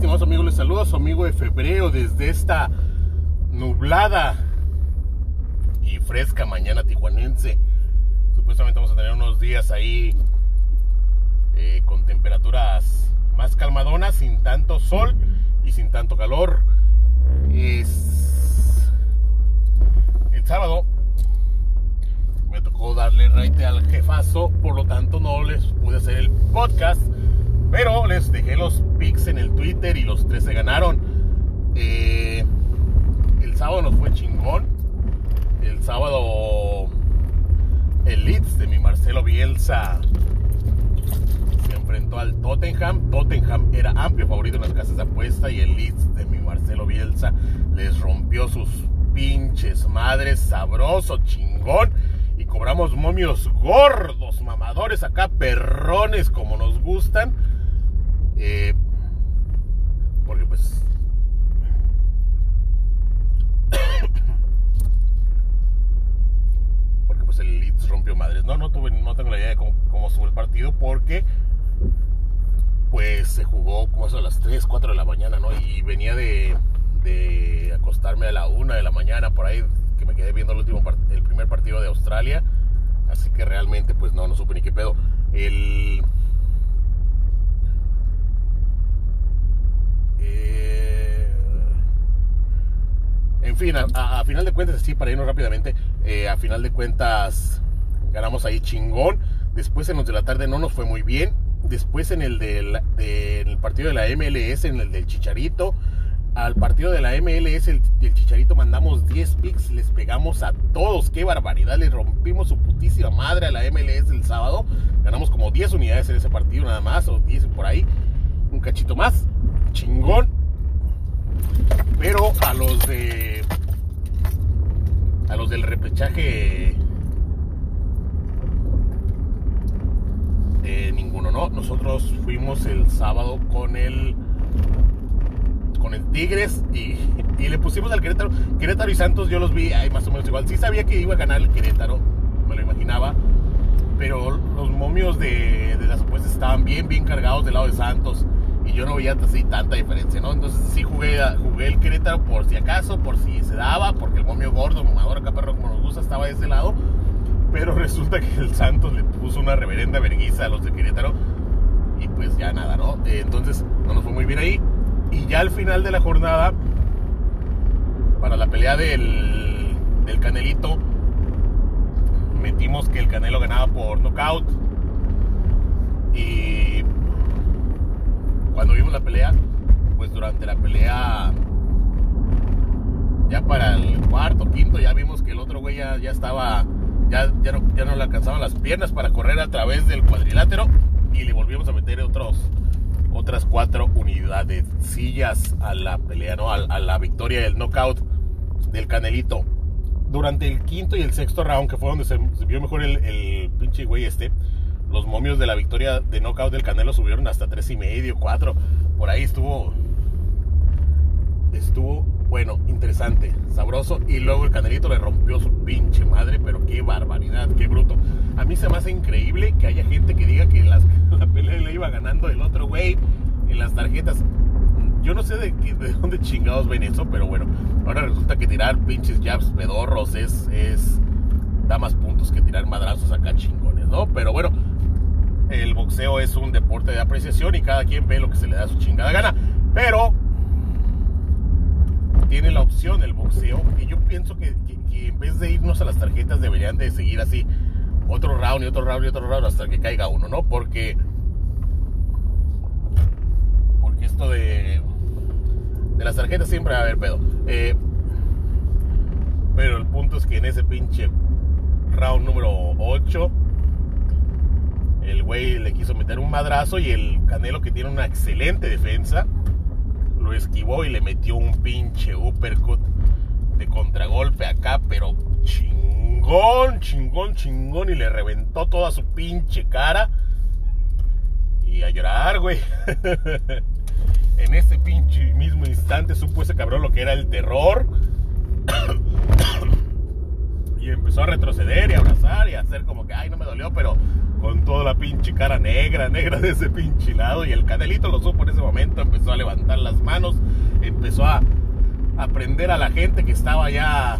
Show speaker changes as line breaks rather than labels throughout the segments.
estimados amigos? Les saluda su amigo de febrero desde esta nublada y fresca mañana tijuanense. Supuestamente vamos a tener unos días ahí eh, con temperaturas más calmadonas, sin tanto sol y sin tanto calor. Es el sábado me tocó darle raite al jefazo, por lo tanto no les pude hacer el podcast, pero les dejé los pics en el Twitter y los tres se ganaron. Eh, el sábado nos fue chingón. El sábado el Leeds de mi Marcelo Bielsa se enfrentó al Tottenham. Tottenham era amplio favorito en las casas de apuesta y el Leeds de mi Marcelo Bielsa les rompió sus pinches madres sabroso, chingón y cobramos momios gordos, mamadores acá, perrones como nos gustan. Eh, porque pues... porque pues el Leeds rompió madres. No, no, tuve, no tengo la idea de cómo, cómo estuvo el partido porque pues se jugó como eso a las 3, 4 de la mañana, ¿no? Y venía de, de acostarme a la 1 de la mañana por ahí que me quedé viendo el último el primer partido de Australia. Así que realmente pues no, no supe ni qué pedo. El... fin, a, final de cuentas, sí, para irnos rápidamente, eh, a final de cuentas ganamos ahí chingón. Después en los de la tarde no nos fue muy bien. Después en el del, partido de la MLS, en el del Chicharito, al partido de la MLS, el, el, Chicharito, mandamos 10 picks, les pegamos a todos, qué barbaridad, les rompimos su putísima madre a la MLS el sábado, ganamos como 10 unidades en ese partido nada más, o 10 por ahí, un cachito más, chingón, pero a los de, a los del repechaje, eh, ninguno, ¿no? Nosotros fuimos el sábado con el con el Tigres y, y, le pusimos al Querétaro. Querétaro y Santos yo los vi ahí más o menos igual. Sí sabía que iba a ganar el Querétaro, me lo imaginaba. Pero los momios de, de las apuestas estaban bien, bien cargados del lado de Santos. Y yo no veía así tanta diferencia, ¿no? Entonces sí jugué, jugué el Querétaro por si acaso, por si se daba, porque el momio gordo, mamador acá perro como nos gusta, estaba de ese lado. Pero resulta que el Santos le puso una reverenda verguiza a los de Querétaro. Y pues ya nada, ¿no? Eh, entonces no nos fue muy bien ahí. Y ya al final de la jornada, para la pelea del, del Canelito, metimos que el Canelo ganaba por knockout. Y cuando vimos la pelea, pues durante la pelea, ya para el cuarto, quinto, ya vimos que el otro güey ya, ya estaba, ya, ya, no, ya no le alcanzaban las piernas para correr a través del cuadrilátero. Y le volvimos a meter otros otras cuatro unidades sillas a la pelea, ¿no? A, a, la victoria del knockout del Canelito. Durante el quinto y el sexto round, que fue donde se, vio mejor el, el pinche güey este, los momios de la victoria de knockout del Canelo subieron hasta tres y medio, cuatro. Por ahí estuvo. Estuvo, bueno, interesante, sabroso. Y luego el Canelito le rompió su pinche madre, pero qué barbaridad, qué bruto. A mí se me hace increíble que haya gente que diga que la pelea le iba ganando el otro güey en las tarjetas. Yo no sé de, de, dónde chingados ven eso, pero bueno, ahora resulta que tirar pinches jabs pedorros es, es da más puntos que tirar madrazos acá chingones, ¿no? Pero bueno, el boxeo es un deporte de apreciación y cada quien ve lo que se le da su chingada gana. Pero tiene la opción el boxeo y yo pienso que, en vez de irnos a las tarjetas deberían de seguir así otro round y otro round y otro round hasta que caiga uno, ¿no? Porque porque esto de de las tarjetas siempre va a haber pedo. Eh, pero el punto es que en ese pinche round número 8 el güey le quiso meter un madrazo y el Canelo que tiene una excelente defensa lo esquivó y le metió un pinche uppercut de contragolpe acá, pero chingón, chingón, chingón y le reventó toda su pinche cara. Y a llorar, güey. en ese pinche mismo instante supo ese cabrón lo que era el terror. Y empezó a retroceder y a abrazar y a hacer como que, ay, no me dolió, pero con toda la pinche cara negra, negra de ese pinche lado. Y el Canelito lo supo en ese momento, empezó a levantar las manos, empezó a, a prender a la gente que estaba ya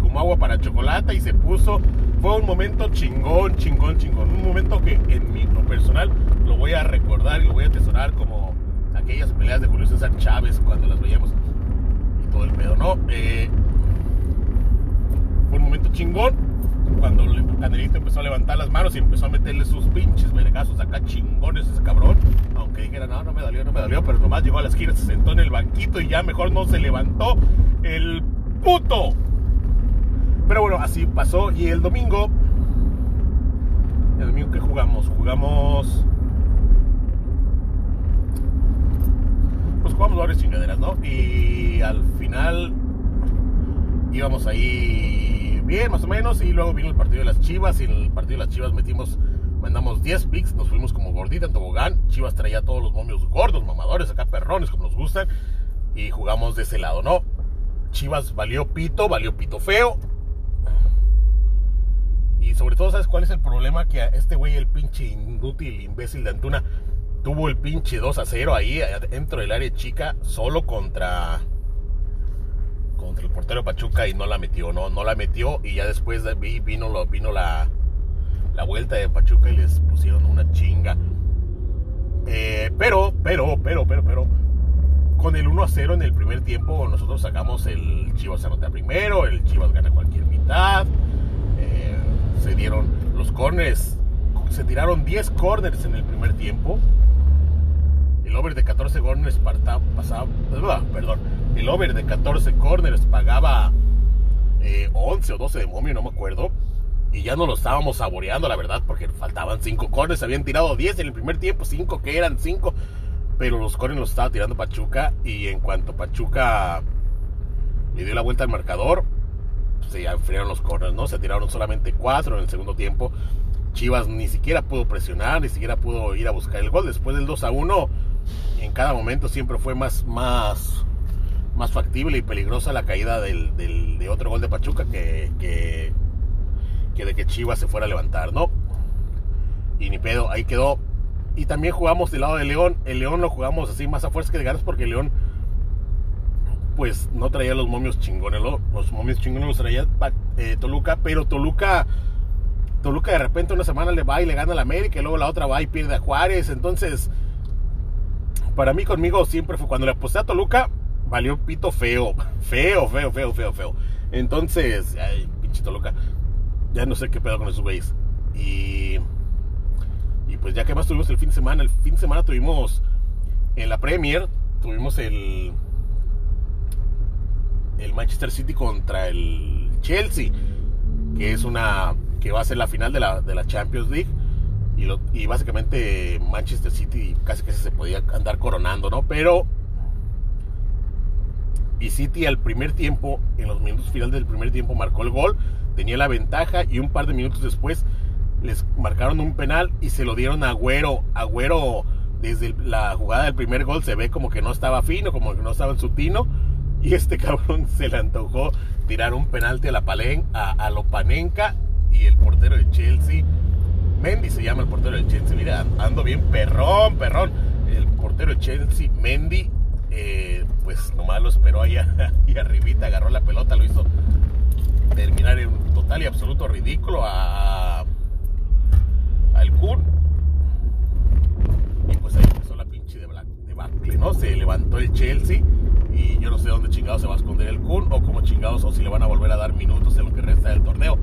como agua para chocolate y se puso. Fue un momento chingón, chingón, chingón. Un momento que en mi lo personal lo voy a recordar y lo voy a atesorar como aquellas peleas de Julio César Chávez cuando las veíamos y todo el pedo, ¿no? Eh, fue un momento chingón cuando el Canelito empezó a levantar las manos y empezó a meterle sus pinches vergazos acá chingones ese cabrón. Aunque dijera, no, no me dolió, no me dolió, pero nomás llegó a la esquina, se sentó en el banquito y ya mejor no se levantó el puto. Pero bueno, así pasó. Y el domingo, el domingo que jugamos, jugamos. Pues jugamos varias chingaderas, ¿no? Y al final íbamos ahí bien, más o menos. Y luego vino el partido de las Chivas. Y en el partido de las Chivas metimos, mandamos 10 picks. Nos fuimos como gordita en tobogán. Chivas traía todos los momios gordos, mamadores, acá perrones, como nos gustan. Y jugamos de ese lado, ¿no? Chivas valió pito, valió pito feo. Y sobre todo, ¿sabes cuál es el problema? Que a este güey, el pinche inútil, imbécil de Antuna, tuvo el pinche 2 a 0 ahí dentro del área chica, solo contra el portero Pachuca y no la metió, no, no la metió y ya después vino, lo, vino la, la vuelta de Pachuca y les pusieron una chinga. Eh, pero, pero, pero, pero, pero, con el 1 a 0 en el primer tiempo nosotros sacamos el Chivas anota primero, el Chivas gana cualquier mitad, eh, se dieron los corners, se tiraron 10 corners en el primer tiempo. El over de 14 corners pasaba, perdón, el over de 14 corners pagaba 11 eh, o 12 de momio, no me acuerdo. Y ya no lo estábamos saboreando, la verdad, porque faltaban 5 corners. Habían tirado 10 en el primer tiempo, 5 que eran 5. Pero los corners los estaba tirando Pachuca. Y en cuanto Pachuca le dio la vuelta al marcador, se enfriaron los corners, ¿no? Se tiraron solamente 4 en el segundo tiempo. Chivas ni siquiera pudo presionar, ni siquiera pudo ir a buscar el gol. Después del 2 a 1, en cada momento siempre fue más, más más factible y peligrosa la caída del, de otro gol de Pachuca que, que, de que Chivas se fuera a levantar, ¿no? Y ni pedo, ahí quedó. Y también jugamos del lado de León. El León lo jugamos así más a fuerza que de ganas porque León pues no traía los momios chingones. Los momios chingones los traía eh, Toluca, pero Toluca Toluca de repente una semana le va y le gana a la América y luego la otra va y pierde a Juárez. Entonces, para mí conmigo siempre fue cuando le aposté a Toluca, valió pito feo. Feo, feo, feo, feo, feo. Entonces, ay, pinchito loca. Ya no sé qué pedo con esos güeyes. Y. Y pues ya que más tuvimos el fin de semana. El fin de semana tuvimos en la Premier. Tuvimos el. El Manchester City contra el Chelsea. Que es una. Que va a ser la final de la, de la Champions League. Y, lo, y básicamente Manchester City casi que se podía andar coronando, ¿no? Pero y City al primer tiempo, en los minutos finales del primer tiempo, marcó el gol, tenía la ventaja y un par de minutos después les marcaron un penal y se lo dieron a Agüero. Agüero, desde la jugada del primer gol, se ve como que no estaba fino, como que no estaba en su tino. Y este cabrón se le antojó tirar un penalti a la Palen, a, a Lopanenka y el portero de Chelsea. Mendy se llama el portero de Chelsea. Mira, ando bien perrón, perrón. El portero de Chelsea, Mendy, eh, pues nomás lo esperó ahí, ahí arribita, agarró la pelota, lo hizo terminar en total y absoluto ridículo a, al Kun. Y pues ahí empezó la pinche de, de ¿no? Se levantó el Chelsea y yo no sé dónde chingados se va a esconder el Kun o como chingados o si le van a volver a dar minutos en lo que resta del torneo.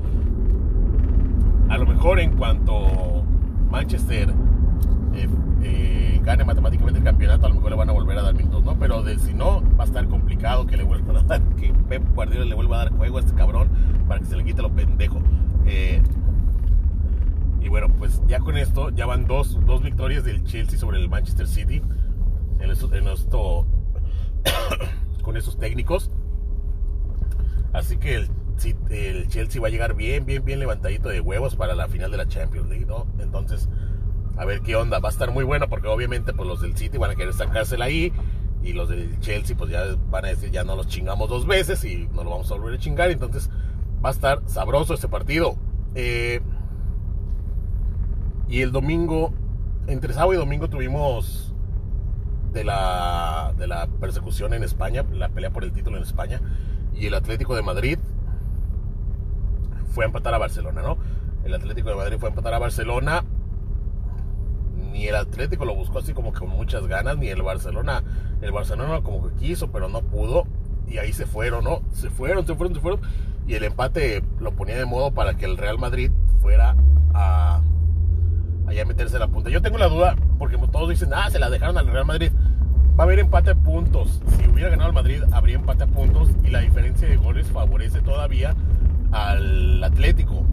A lo mejor en cuanto Manchester eh, eh, gane matemáticamente el campeonato, a lo mejor le van a volver a dar minutos, ¿no? Pero si no, va a estar complicado que le vuelvan a dar, que Pep Guardiola le vuelva a dar juego a este cabrón para que se le quite lo pendejo. Eh, y bueno, pues ya con esto, ya van dos, dos victorias del Chelsea sobre el Manchester City en esto, con esos técnicos. Así que el, el Chelsea va a llegar bien, bien, bien levantadito de huevos para la final de la Champions League, ¿no? Entonces, a ver qué onda. Va a estar muy bueno porque obviamente pues los del City van a querer sacársela ahí y los del Chelsea pues ya van a decir ya no los chingamos dos veces y no lo vamos a volver a chingar. Entonces Va a estar sabroso este partido. Eh, y el domingo, entre sábado y domingo tuvimos de la, de la persecución en España, la pelea por el título en España. Y el Atlético de Madrid fue a empatar a Barcelona, ¿no? El Atlético de Madrid fue a empatar a Barcelona. Ni el Atlético lo buscó así como que con muchas ganas, ni el Barcelona. El Barcelona como que quiso, pero no pudo. Y ahí se fueron, ¿no? Se fueron, se fueron, se fueron. Y el empate lo ponía de modo para que el Real Madrid fuera a a meterse la punta. Yo tengo la duda, porque todos dicen, ah, se la dejaron al Real Madrid. Va a haber empate a puntos. Si hubiera ganado el Madrid, habría empate a puntos y la diferencia de goles favorece todavía al Atlético.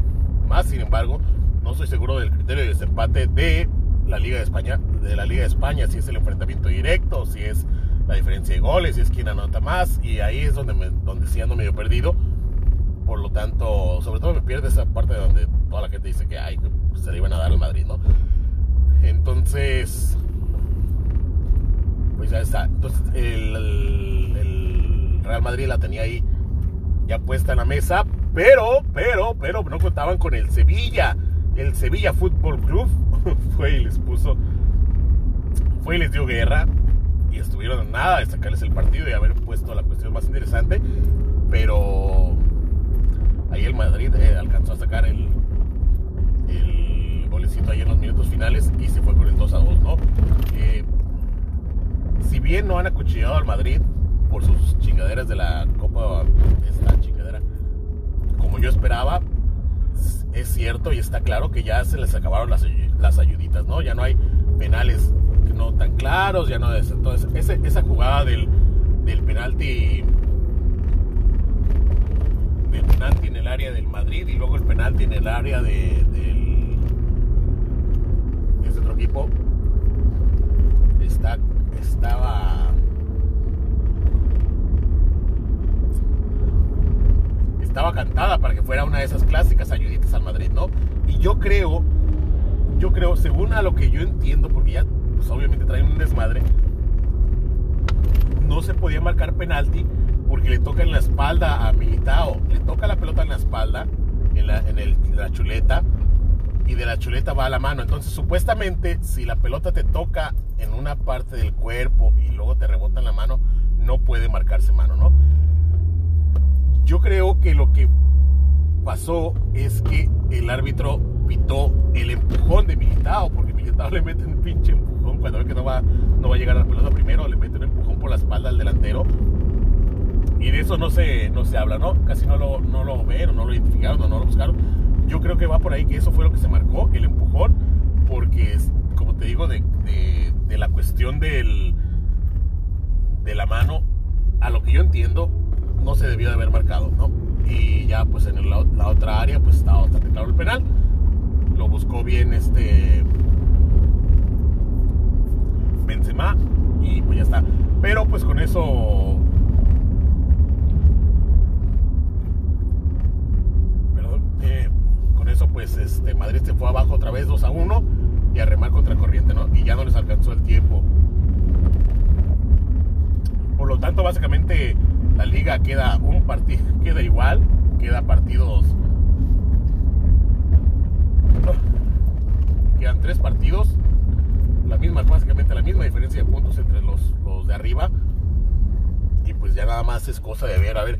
Más, sin embargo, no estoy seguro del criterio de desempate de la Liga de España, de la Liga de España, si es el enfrentamiento directo, si es la diferencia de goles, si es quien anota más, y ahí es donde, me, donde sí ando medio perdido. Por lo tanto, sobre todo me pierde esa parte donde toda la gente dice que ay, se le iban a dar al Madrid, ¿no? Entonces, pues ya está. Entonces, el, el Real Madrid la tenía ahí ya puesta en la mesa, pero, pero, pero no contaban con el Sevilla. El Sevilla Fútbol Club fue y les puso, fue y les dio guerra. Y estuvieron nada de sacarles el partido y haber puesto la cuestión más interesante. Pero ahí el Madrid eh, alcanzó a sacar el, el golecito ahí en los minutos finales y se fue con el 2 a 2, ¿no? Eh, si bien no han acuchillado al Madrid por sus chingaderas de la Copa, esta chingadera, como yo esperaba, es cierto y está claro que ya se les acabaron las, las ayuditas, ¿no? Ya no hay penales no tan claros, ya no es. Entonces, esa jugada del, del penalti del penalti en el área del Madrid y luego el penalti en el área de, del de ese otro equipo está, estaba cantada para que fuera una esas clásicas ayuditas al Madrid, ¿no? Y yo creo, yo creo, según a lo que yo entiendo, porque ya pues obviamente traen un desmadre, no se podía marcar penalti porque le toca en la espalda a Militao, le toca la pelota en la espalda, en la, en la chuleta, y de la chuleta va a la mano. Entonces, supuestamente, si la pelota te toca en una parte del cuerpo y luego te rebota en la mano, no puede marcarse mano, ¿no? Yo creo que lo que pasó es que el árbitro pitó el empujón de Militao, porque Militao le mete un pinche empujón cuando ve que no va, no va a llegar a la pelota primero, le mete un empujón por la espalda al delantero. Y de eso no se, no se habla, ¿no? Casi no lo, no lo ven, no lo identificaron, no lo buscaron. Yo creo que va por ahí que eso fue lo que se marcó, el empujón, porque, es, como te digo, de, de la cuestión del, de la mano, a lo que yo entiendo, no se debió de haber marcado, ¿no? Y ya pues en la otra área pues estaba bastante claro el penal. Lo buscó bien este Benzema y pues ya está. Pero pues con eso perdón, eh, con eso pues este Madrid se fue abajo otra vez 2 a 1 y a remar contra corriente, ¿no? Y ya no les alcanzó el tiempo. Por lo tanto, básicamente la liga queda un partido, queda igual, queda partidos. quedan tres partidos, la misma, básicamente la misma diferencia de puntos entre los, los de arriba. Y pues ya nada más es cosa de ver, a ver.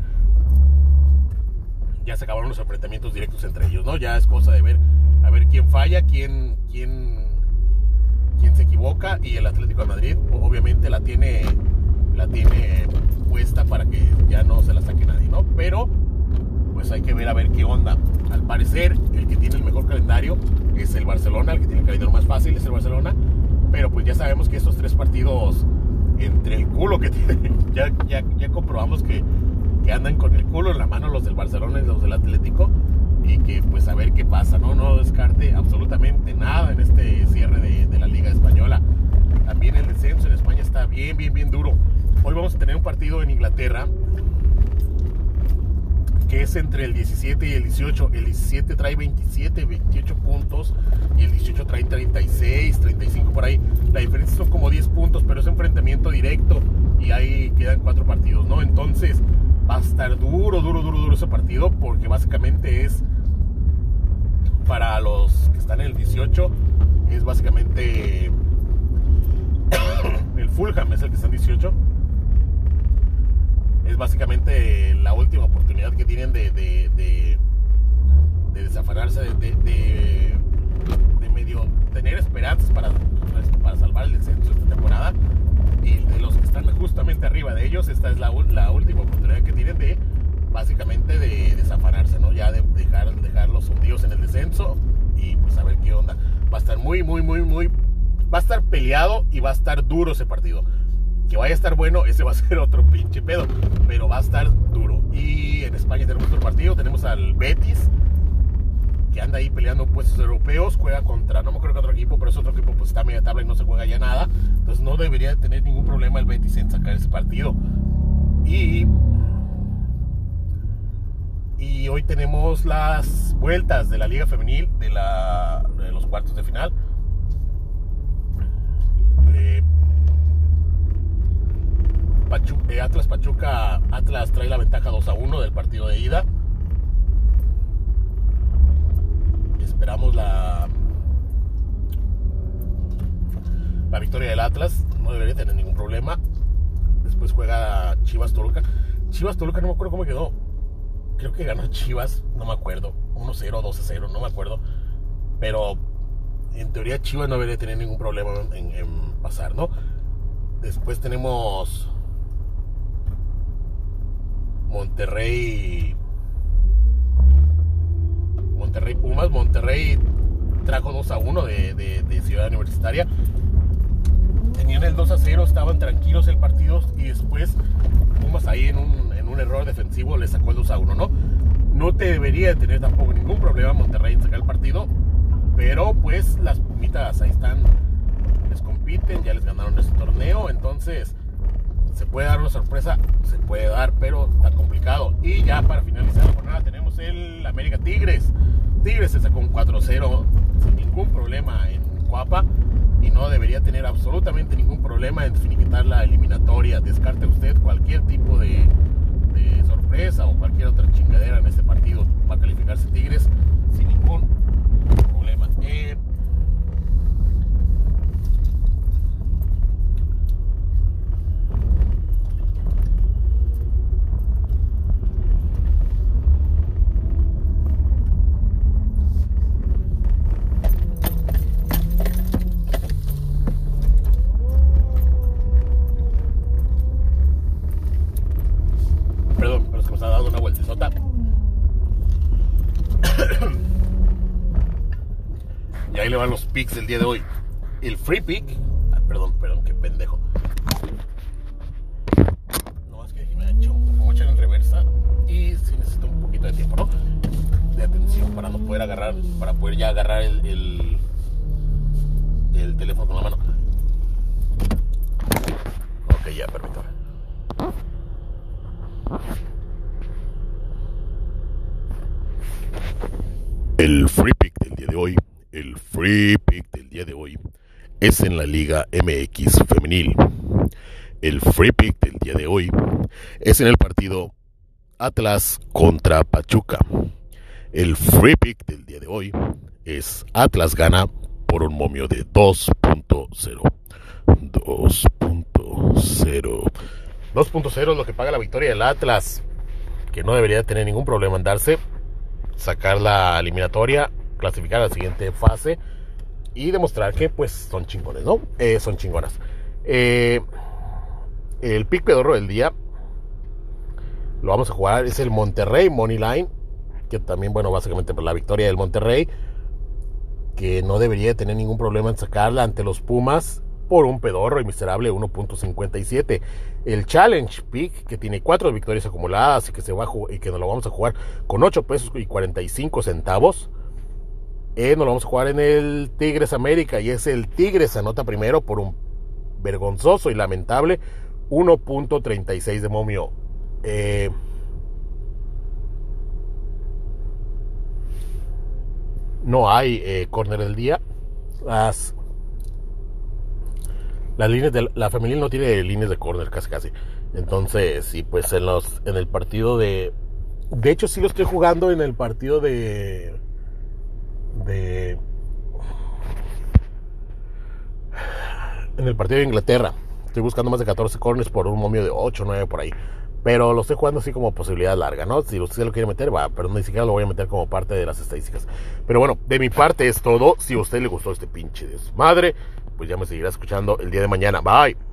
Ya se acabaron los enfrentamientos directos entre ellos, ¿no? Ya es cosa de ver, a ver quién falla, quién, quién, quién se equivoca. Y el Atlético de Madrid, obviamente, la tiene, la tiene puesta para que ya no se la saque nadie, ¿no? Pero pues hay que ver a ver qué onda. Al parecer, el que tiene el mejor calendario es el Barcelona, el que tiene el calendario más fácil es el Barcelona, pero pues ya sabemos que estos tres partidos entre el culo que tienen, ya, ya, ya comprobamos que, que andan con el culo en la mano los del Barcelona y los del Atlético y que pues a ver qué pasa, ¿no? No descarte absolutamente nada en este cierre de, de la Liga Española. También el descenso en España está bien, bien, bien duro. Hoy vamos a tener un partido en Inglaterra que es entre el 17 y el 18. El 17 trae 27, 28 puntos y el 18 trae 36, 35 por ahí. La diferencia son como 10 puntos, pero es enfrentamiento directo y ahí quedan cuatro partidos, ¿no? Entonces va a estar duro, duro, duro, duro ese partido porque básicamente es para los que están en el 18, es básicamente el Fulham es el que está en 18. Es básicamente la última oportunidad que tienen de, de, de, medio tener esperanzas para, para salvar el descenso esta temporada. Y de los que están justamente arriba de ellos, esta es la, la última oportunidad que tienen de básicamente de desafanarse, ¿no? Ya de dejar, dejarlos hundidos en el descenso y pues a qué onda. Va a estar muy, muy, muy, muy... Va a estar peleado y va a estar duro ese partido. Que vaya a estar bueno, ese va a ser otro pinche pedo. Pero va a estar duro. Y en España tenemos otro partido. Tenemos al Betis. Que anda ahí peleando puestos europeos. Juega contra, no me acuerdo qué otro equipo, pero es otro equipo pues está media tabla y no se juega ya nada. Entonces no debería tener ningún problema el Betis en sacar ese partido. Y y hoy tenemos las vueltas de la Liga Femenil de, la, de los cuartos de final. Eh, eh, Atlas Pachuca, Atlas trae la ventaja 2 a 1 del partido de ida. Esperamos la, la victoria del Atlas. No debería tener ningún problema. Después juega Chivas Toluca. Chivas Toluca no me acuerdo cómo quedó creo que ganó Chivas, no me acuerdo, 1-0, 2-0, no me acuerdo. Pero en teoría Chivas no debería tener ningún problema en, pasar, ¿no? Después tenemos Monterrey. Monterrey Pumas. Monterrey trajo 2 a 1 de, Ciudad Universitaria. Tenían el 2 a 0, estaban tranquilos el partido y después Pumas ahí en un un error defensivo le sacó el 2 a 1, ¿no? No te debería tener tampoco ningún problema Monterrey en sacar el partido, pero pues las Pumitas ahí están, les compiten, ya les ganaron este torneo, entonces se puede dar una sorpresa, se puede dar, pero está complicado. Y ya para finalizar la jornada tenemos el América Tigres. Tigres se sacó un 4-0 sin ningún problema en Cuapa y no debería tener absolutamente ningún problema en finiquitar la eliminatoria. Descarte usted cualquier tipo de de sorpresa o cualquier otra chingadera en este partido va a calificarse Tigres sin ningún problema. Eh, le los picks del día de hoy. El free pick. Perdón, perdón, qué pendejo. No, es que me ha hecho mucha en reversa. Y si necesito un poquito de tiempo, ¿no? De atención para no poder agarrar, para poder ya agarrar el, el, el teléfono con la mano. Ok, ya, permítame. El free pick del día de hoy el free pick del día de hoy es en la Liga MX femenil. El free pick del día de hoy es en el partido Atlas contra Pachuca. El free pick del día de hoy es Atlas gana por un momio de 2.0. 2.0. 2.0 es lo que paga la victoria del Atlas, que no debería tener ningún problema en darse, sacar la eliminatoria clasificar a la siguiente fase y demostrar que pues son chingones, ¿no? Eh, son chingonas. Eh, el pick pedorro del día lo vamos a jugar, es el Monterrey Money Line, que también, bueno, básicamente por la victoria del Monterrey, que no debería tener ningún problema en sacarla ante los Pumas por un pedorro y miserable 1.57. El Challenge Pick, que tiene cuatro victorias acumuladas y que, se va y que nos lo vamos a jugar con 8 pesos y 45 centavos eh, nos lo vamos a jugar en el Tigres América y es el Tigres anota primero por un vergonzoso y lamentable 1.36 de momio. Eh, no hay eh, corner del día. Las, Las líneas de la femenil no tiene líneas de corner casi casi. Entonces, sí, pues en los en el partido de de hecho sí lo estoy jugando en el partido de de en el partido de Inglaterra. Estoy buscando más de 14 corners por un momio de 8 o 9 por ahí. Pero lo estoy jugando así como posibilidad larga, ¿no? Si usted lo quiere meter, va, pero ni siquiera lo voy a meter como parte de las estadísticas. Pero bueno, de mi parte es todo. Si a usted le gustó este pinche desmadre, pues ya me seguirá escuchando el día de mañana. Bye.